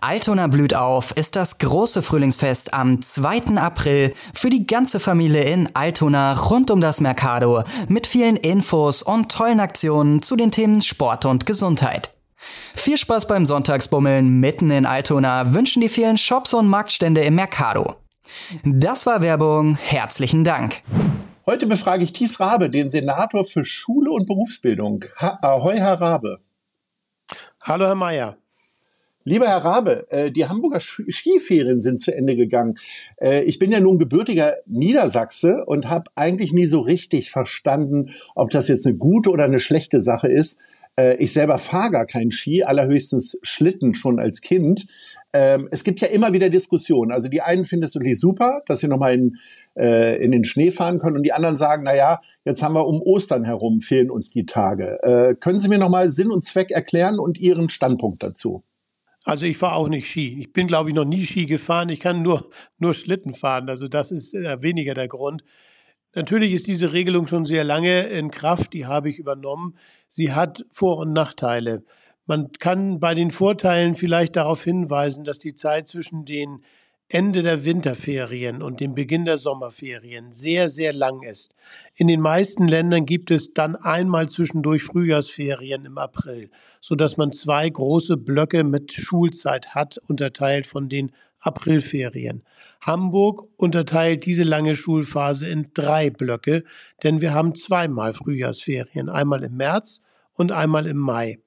Altona blüht auf ist das große Frühlingsfest am 2. April für die ganze Familie in Altona rund um das Mercado mit vielen Infos und tollen Aktionen zu den Themen Sport und Gesundheit. Viel Spaß beim Sonntagsbummeln mitten in Altona wünschen die vielen Shops und Marktstände im Mercado. Das war Werbung. Herzlichen Dank. Heute befrage ich Thies Rabe, den Senator für Schule und Berufsbildung. Ha Ahoi, Herr Rabe. Hallo, Herr Mayer. Lieber Herr Rabe, äh, die Hamburger Skiferien sind zu Ende gegangen. Äh, ich bin ja nun gebürtiger Niedersachse und habe eigentlich nie so richtig verstanden, ob das jetzt eine gute oder eine schlechte Sache ist. Äh, ich selber fahre gar keinen Ski, allerhöchstens Schlitten schon als Kind. Ähm, es gibt ja immer wieder Diskussionen. Also die einen finden es wirklich super, dass sie nochmal in, in den Schnee fahren können und die anderen sagen, na ja, jetzt haben wir um Ostern herum, fehlen uns die Tage. können Sie mir nochmal Sinn und Zweck erklären und Ihren Standpunkt dazu? Also ich fahre auch nicht Ski. Ich bin, glaube ich, noch nie Ski gefahren. Ich kann nur, nur Schlitten fahren. Also das ist äh, weniger der Grund. Natürlich ist diese Regelung schon sehr lange in Kraft. Die habe ich übernommen. Sie hat Vor- und Nachteile. Man kann bei den Vorteilen vielleicht darauf hinweisen, dass die Zeit zwischen den Ende der Winterferien und dem Beginn der Sommerferien sehr, sehr lang ist. In den meisten Ländern gibt es dann einmal zwischendurch Frühjahrsferien im April, so dass man zwei große Blöcke mit Schulzeit hat, unterteilt von den Aprilferien. Hamburg unterteilt diese lange Schulphase in drei Blöcke, denn wir haben zweimal Frühjahrsferien, einmal im März und einmal im Mai.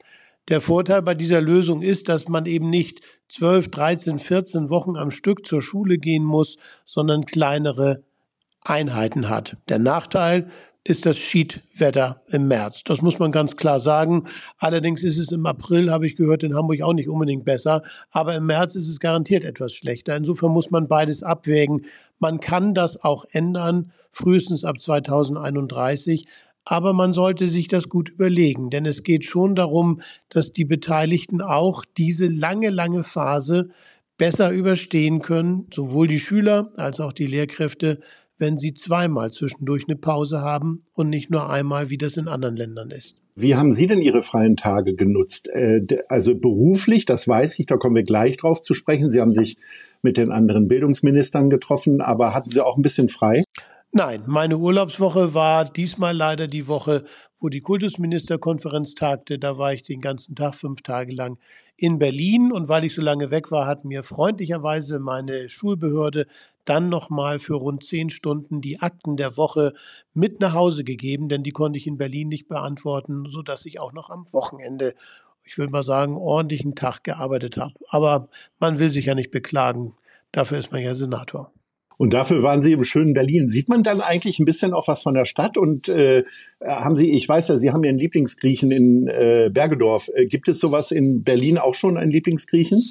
Der Vorteil bei dieser Lösung ist, dass man eben nicht 12, 13, 14 Wochen am Stück zur Schule gehen muss, sondern kleinere Einheiten hat. Der Nachteil ist das Schiedwetter im März. Das muss man ganz klar sagen. Allerdings ist es im April, habe ich gehört, in Hamburg auch nicht unbedingt besser. Aber im März ist es garantiert etwas schlechter. Insofern muss man beides abwägen. Man kann das auch ändern, frühestens ab 2031. Aber man sollte sich das gut überlegen, denn es geht schon darum, dass die Beteiligten auch diese lange, lange Phase besser überstehen können, sowohl die Schüler als auch die Lehrkräfte, wenn sie zweimal zwischendurch eine Pause haben und nicht nur einmal, wie das in anderen Ländern ist. Wie haben Sie denn Ihre freien Tage genutzt? Äh, also beruflich, das weiß ich, da kommen wir gleich drauf zu sprechen. Sie haben sich mit den anderen Bildungsministern getroffen, aber hatten Sie auch ein bisschen frei? Nein, meine Urlaubswoche war diesmal leider die Woche, wo die Kultusministerkonferenz tagte. Da war ich den ganzen Tag, fünf Tage lang in Berlin. Und weil ich so lange weg war, hat mir freundlicherweise meine Schulbehörde dann nochmal für rund zehn Stunden die Akten der Woche mit nach Hause gegeben, denn die konnte ich in Berlin nicht beantworten, sodass ich auch noch am Wochenende, ich würde mal sagen, ordentlichen Tag gearbeitet habe. Aber man will sich ja nicht beklagen. Dafür ist man ja Senator. Und dafür waren Sie im schönen Berlin. Sieht man dann eigentlich ein bisschen auch was von der Stadt? Und äh, haben Sie, ich weiß ja, Sie haben Ihren Lieblingsgriechen in äh, Bergedorf. Äh, gibt es sowas in Berlin auch schon, einen Lieblingsgriechen?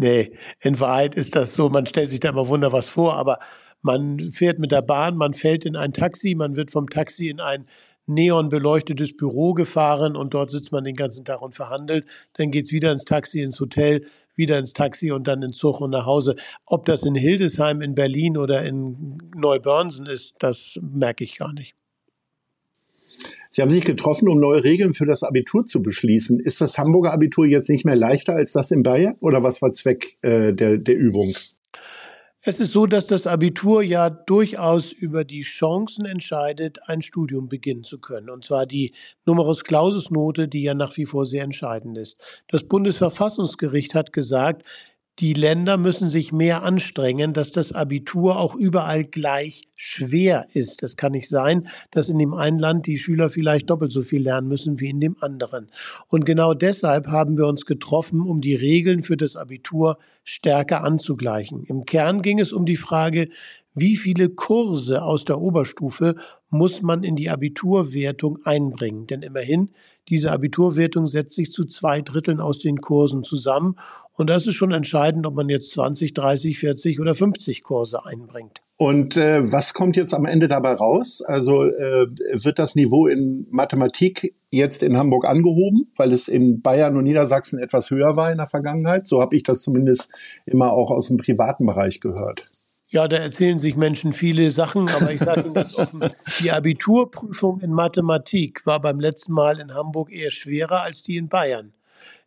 Nee, in Wahrheit ist das so, man stellt sich da immer wunder was vor, aber man fährt mit der Bahn, man fällt in ein Taxi, man wird vom Taxi in ein neonbeleuchtetes Büro gefahren und dort sitzt man den ganzen Tag und verhandelt. Dann geht's wieder ins Taxi, ins Hotel, wieder ins Taxi und dann in Zug und nach Hause. Ob das in Hildesheim, in Berlin oder in Neubörnsen ist, das merke ich gar nicht. Sie haben sich getroffen, um neue Regeln für das Abitur zu beschließen. Ist das Hamburger Abitur jetzt nicht mehr leichter als das in Bayern? Oder was war Zweck äh, der, der Übung? Es ist so, dass das Abitur ja durchaus über die Chancen entscheidet, ein Studium beginnen zu können. Und zwar die Numerus Clausus Note, die ja nach wie vor sehr entscheidend ist. Das Bundesverfassungsgericht hat gesagt, die Länder müssen sich mehr anstrengen, dass das Abitur auch überall gleich schwer ist. Das kann nicht sein, dass in dem einen Land die Schüler vielleicht doppelt so viel lernen müssen wie in dem anderen. Und genau deshalb haben wir uns getroffen, um die Regeln für das Abitur stärker anzugleichen. Im Kern ging es um die Frage, wie viele Kurse aus der Oberstufe muss man in die Abiturwertung einbringen. Denn immerhin, diese Abiturwertung setzt sich zu zwei Dritteln aus den Kursen zusammen Und das ist schon entscheidend, ob man jetzt 20, 30, 40 oder 50 Kurse einbringt. Und äh, was kommt jetzt am Ende dabei raus? Also äh, wird das Niveau in Mathematik jetzt in Hamburg angehoben, weil es in Bayern und Niedersachsen etwas höher war in der Vergangenheit? So habe ich das zumindest immer auch aus dem privaten Bereich gehört. Ja, da erzählen sich Menschen viele Sachen, aber ich sage Ihnen ganz offen, die Abiturprüfung in Mathematik war beim letzten Mal in Hamburg eher schwerer als die in Bayern.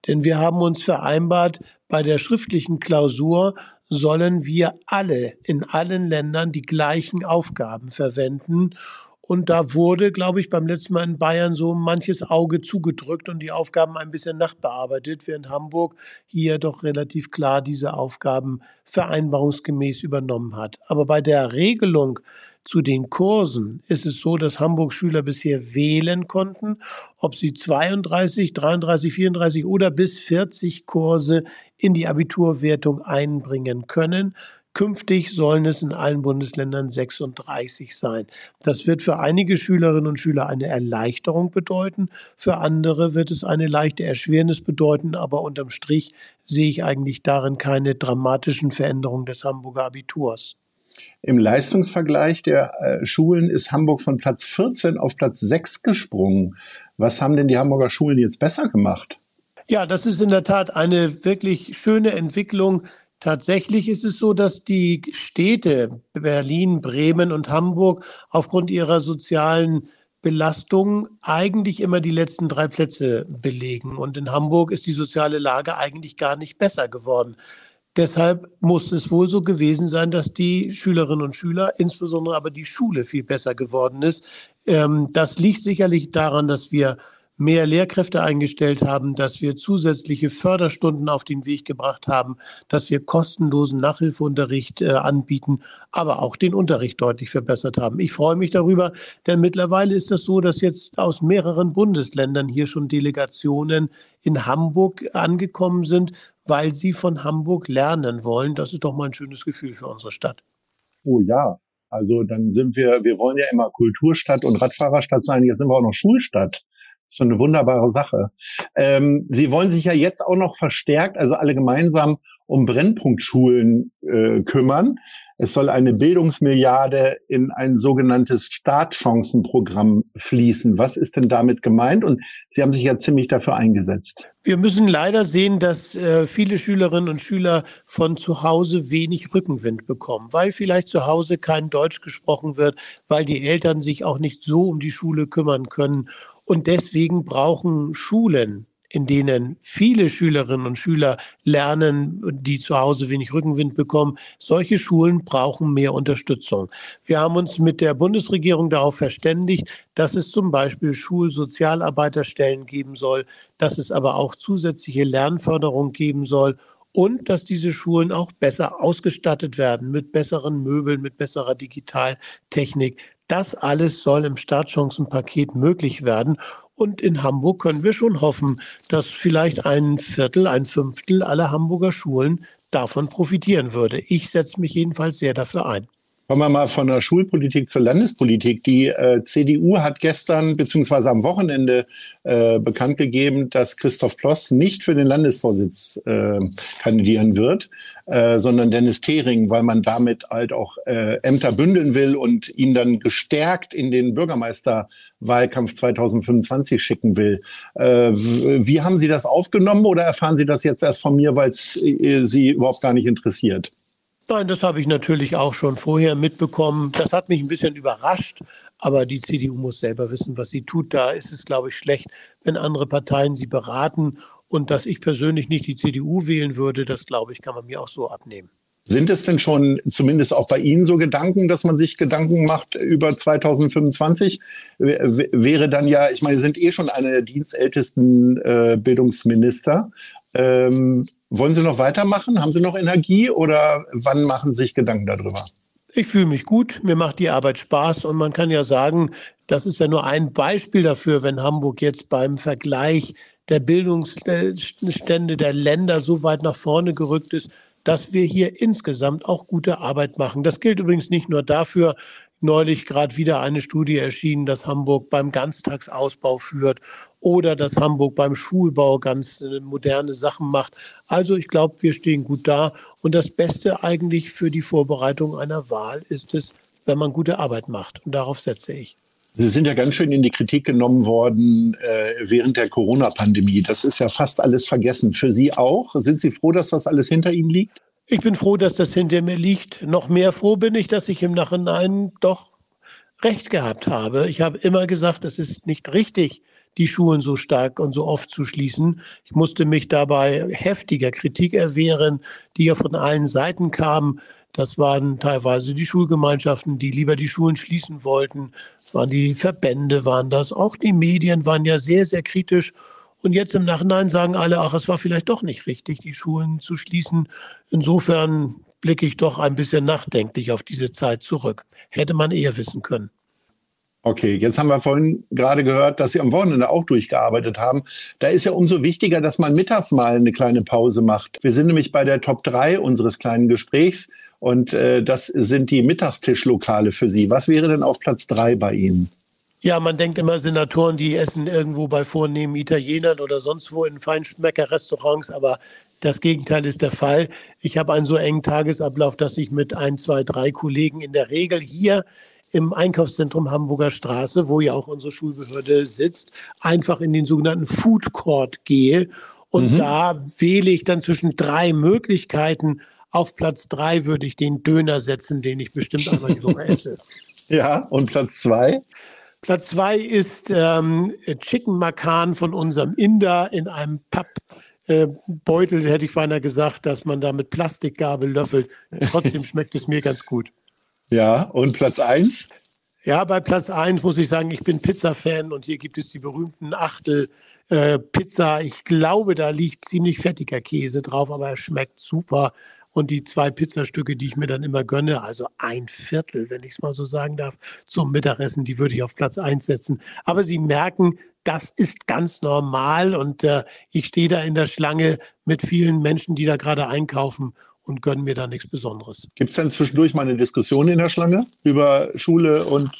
Denn wir haben uns vereinbart, bei der schriftlichen Klausur sollen wir alle in allen Ländern die gleichen Aufgaben verwenden. Und da wurde, glaube ich, beim letzten Mal in Bayern so manches Auge zugedrückt und die Aufgaben ein bisschen nachbearbeitet, während Hamburg hier doch relativ klar diese Aufgaben vereinbarungsgemäß übernommen hat. Aber bei der Regelung zu den Kursen ist es so, dass Hamburg-Schüler bisher wählen konnten, ob sie 32, 33, 34 oder bis 40 Kurse in die Abiturwertung einbringen können. Künftig sollen es in allen Bundesländern 36 sein. Das wird für einige Schülerinnen und Schüler eine Erleichterung bedeuten, für andere wird es eine leichte Erschwernis bedeuten, aber unterm Strich sehe ich eigentlich darin keine dramatischen Veränderungen des Hamburger Abiturs. Im Leistungsvergleich der äh, Schulen ist Hamburg von Platz 14 auf Platz 6 gesprungen. Was haben denn die Hamburger Schulen jetzt besser gemacht? Ja, das ist in der Tat eine wirklich schöne Entwicklung Tatsächlich ist es so, dass die Städte Berlin, Bremen und Hamburg aufgrund ihrer sozialen Belastung eigentlich immer die letzten drei Plätze belegen. Und in Hamburg ist die soziale Lage eigentlich gar nicht besser geworden. Deshalb muss es wohl so gewesen sein, dass die Schülerinnen und Schüler, insbesondere aber die Schule viel besser geworden ist. Ähm, das liegt sicherlich daran, dass wir mehr Lehrkräfte eingestellt haben, dass wir zusätzliche Förderstunden auf den Weg gebracht haben, dass wir kostenlosen Nachhilfeunterricht äh, anbieten, aber auch den Unterricht deutlich verbessert haben. Ich freue mich darüber, denn mittlerweile ist es das so, dass jetzt aus mehreren Bundesländern hier schon Delegationen in Hamburg angekommen sind, weil sie von Hamburg lernen wollen. Das ist doch mal ein schönes Gefühl für unsere Stadt. Oh ja, also dann sind wir, wir wollen ja immer Kulturstadt und Radfahrerstadt sein, jetzt sind wir auch noch Schulstadt so eine wunderbare Sache. Ähm, Sie wollen sich ja jetzt auch noch verstärkt, also alle gemeinsam um Brennpunktschulen äh, kümmern. Es soll eine Bildungsmilliarde in ein sogenanntes Startchancenprogramm fließen. Was ist denn damit gemeint? Und Sie haben sich ja ziemlich dafür eingesetzt. Wir müssen leider sehen, dass äh, viele Schülerinnen und Schüler von zu Hause wenig Rückenwind bekommen, weil vielleicht zu Hause kein Deutsch gesprochen wird, weil die Eltern sich auch nicht so um die Schule kümmern können. Und deswegen brauchen Schulen, in denen viele Schülerinnen und Schüler lernen, die zu Hause wenig Rückenwind bekommen, solche Schulen brauchen mehr Unterstützung. Wir haben uns mit der Bundesregierung darauf verständigt, dass es zum Beispiel Schulsozialarbeiterstellen geben soll, dass es aber auch zusätzliche Lernförderung geben soll und dass diese Schulen auch besser ausgestattet werden mit besseren Möbeln, mit besserer Digitaltechnik. Das alles soll im Startchancenpaket möglich werden. Und in Hamburg können wir schon hoffen, dass vielleicht ein Viertel, ein Fünftel aller Hamburger Schulen davon profitieren würde. Ich setze mich jedenfalls sehr dafür ein. Kommen wir mal von der Schulpolitik zur Landespolitik. Die äh, CDU hat gestern bzw. am Wochenende äh, bekannt gegeben, dass Christoph Ploss nicht für den Landesvorsitz äh, kandidieren wird, äh, sondern Dennis Thering, weil man damit halt auch äh, Ämter bündeln will und ihn dann gestärkt in den Bürgermeisterwahlkampf 2025 schicken will. Äh, wie haben Sie das aufgenommen oder erfahren Sie das jetzt erst von mir, weil es äh, Sie überhaupt gar nicht interessiert? Nein, das habe ich natürlich auch schon vorher mitbekommen. Das hat mich ein bisschen überrascht, aber die CDU muss selber wissen, was sie tut. Da ist es, glaube ich, schlecht, wenn andere Parteien sie beraten. Und dass ich persönlich nicht die CDU wählen würde, das, glaube ich, kann man mir auch so abnehmen. Sind es denn schon zumindest auch bei Ihnen so Gedanken, dass man sich Gedanken macht über 2025? Wäre dann ja, ich meine, Sie sind eh schon einer der dienstältesten äh, Bildungsminister. Ähm, wollen Sie noch weitermachen? Haben Sie noch Energie oder wann machen Sie sich Gedanken darüber? Ich fühle mich gut, mir macht die Arbeit Spaß und man kann ja sagen, das ist ja nur ein Beispiel dafür, wenn Hamburg jetzt beim Vergleich der Bildungsstände der Länder so weit nach vorne gerückt ist, dass wir hier insgesamt auch gute Arbeit machen. Das gilt übrigens nicht nur dafür, neulich gerade wieder eine Studie erschienen, dass Hamburg beim Ganztagsausbau führt oder dass Hamburg beim Schulbau ganz äh, moderne Sachen macht. Also ich glaube, wir stehen gut da. Und das Beste eigentlich für die Vorbereitung einer Wahl ist es, wenn man gute Arbeit macht. Und darauf setze ich. Sie sind ja ganz schön in die Kritik genommen worden äh, während der Corona-Pandemie. Das ist ja fast alles vergessen. Für Sie auch? Sind Sie froh, dass das alles hinter Ihnen liegt? Ich bin froh, dass das hinter mir liegt. Noch mehr froh bin ich, dass ich im Nachhinein doch recht gehabt habe. Ich habe immer gesagt, es ist nicht richtig, die Schulen so stark und so oft zu schließen. Ich musste mich dabei heftiger Kritik erwehren, die ja von allen Seiten kam. Das waren teilweise die Schulgemeinschaften, die lieber die Schulen schließen wollten. Es waren die Verbände, waren das. Auch die Medien waren ja sehr, sehr kritisch. Und jetzt im Nachhinein sagen alle, ach, es war vielleicht doch nicht richtig, die Schulen zu schließen. Insofern blicke ich doch ein bisschen nachdenklich auf diese Zeit zurück. Hätte man eher wissen können. Okay, jetzt haben wir vorhin gerade gehört, dass Sie am Wochenende auch durchgearbeitet haben. Da ist ja umso wichtiger, dass man mittags mal eine kleine Pause macht. Wir sind nämlich bei der Top 3 unseres kleinen Gesprächs und äh, das sind die Mittagstischlokale für Sie. Was wäre denn auf Platz 3 bei Ihnen? Ja, man denkt immer, Senatoren, die essen irgendwo bei vornehmen Italienern oder sonst wo in Feinschmecker-Restaurants, aber das Gegenteil ist der Fall. Ich habe einen so engen Tagesablauf, dass ich mit ein, zwei, drei Kollegen in der Regel hier im Einkaufszentrum Hamburger Straße, wo ja auch unsere Schulbehörde sitzt, einfach in den sogenannten Food Court gehe. Und mhm. da wähle ich dann zwischen drei Möglichkeiten. Auf Platz drei würde ich den Döner setzen, den ich bestimmt einmal die Woche esse. Ja, und Platz zwei? Platz zwei ist ähm, Chicken Makan von unserem Inder in einem Pappbeutel, äh, hätte ich beinahe gesagt, dass man da mit Plastikgabel löffelt. Trotzdem schmeckt es mir ganz gut. Ja, und Platz 1? Ja, bei Platz 1 muss ich sagen, ich bin Pizza-Fan und hier gibt es die berühmten Achtel äh, Pizza. Ich glaube, da liegt ziemlich fettiger Käse drauf, aber er schmeckt super. Und die zwei Pizzastücke, die ich mir dann immer gönne, also ein Viertel, wenn ich es mal so sagen darf, zum Mittagessen, die würde ich auf Platz 1 setzen. Aber Sie merken, das ist ganz normal und äh, ich stehe da in der Schlange mit vielen Menschen, die da gerade einkaufen und gönnen mir da nichts Besonderes. Gibt es denn zwischendurch mal eine Diskussion in der Schlange über Schule und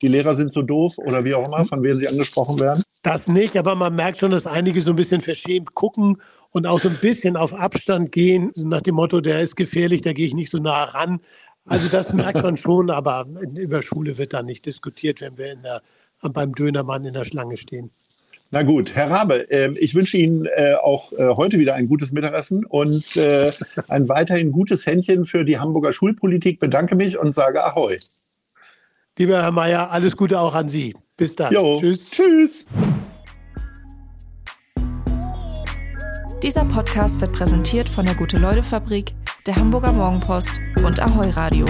die Lehrer sind so doof oder wie auch immer, von wem sie angesprochen werden? Das nicht, aber man merkt schon, dass einige so ein bisschen verschämt gucken und auch so ein bisschen auf Abstand gehen, nach dem Motto, der ist gefährlich, da gehe ich nicht so nah ran. Also das merkt man schon, aber über Schule wird da nicht diskutiert, wenn wir der, beim Dönermann in der Schlange stehen. Na gut, Herr Rabe, äh, ich wünsche Ihnen äh, auch äh, heute wieder ein gutes Mittagessen und äh, ein weiterhin gutes Händchen für die Hamburger Schulpolitik. Bedanke mich und sage Ahoi. Lieber Herr Mayer, alles Gute auch an Sie. Bis dann. Jo, tschüss. Tschüss. Dieser Podcast wird präsentiert von der Gute-Leute-Fabrik, der Hamburger Morgenpost und Ahoi Radio.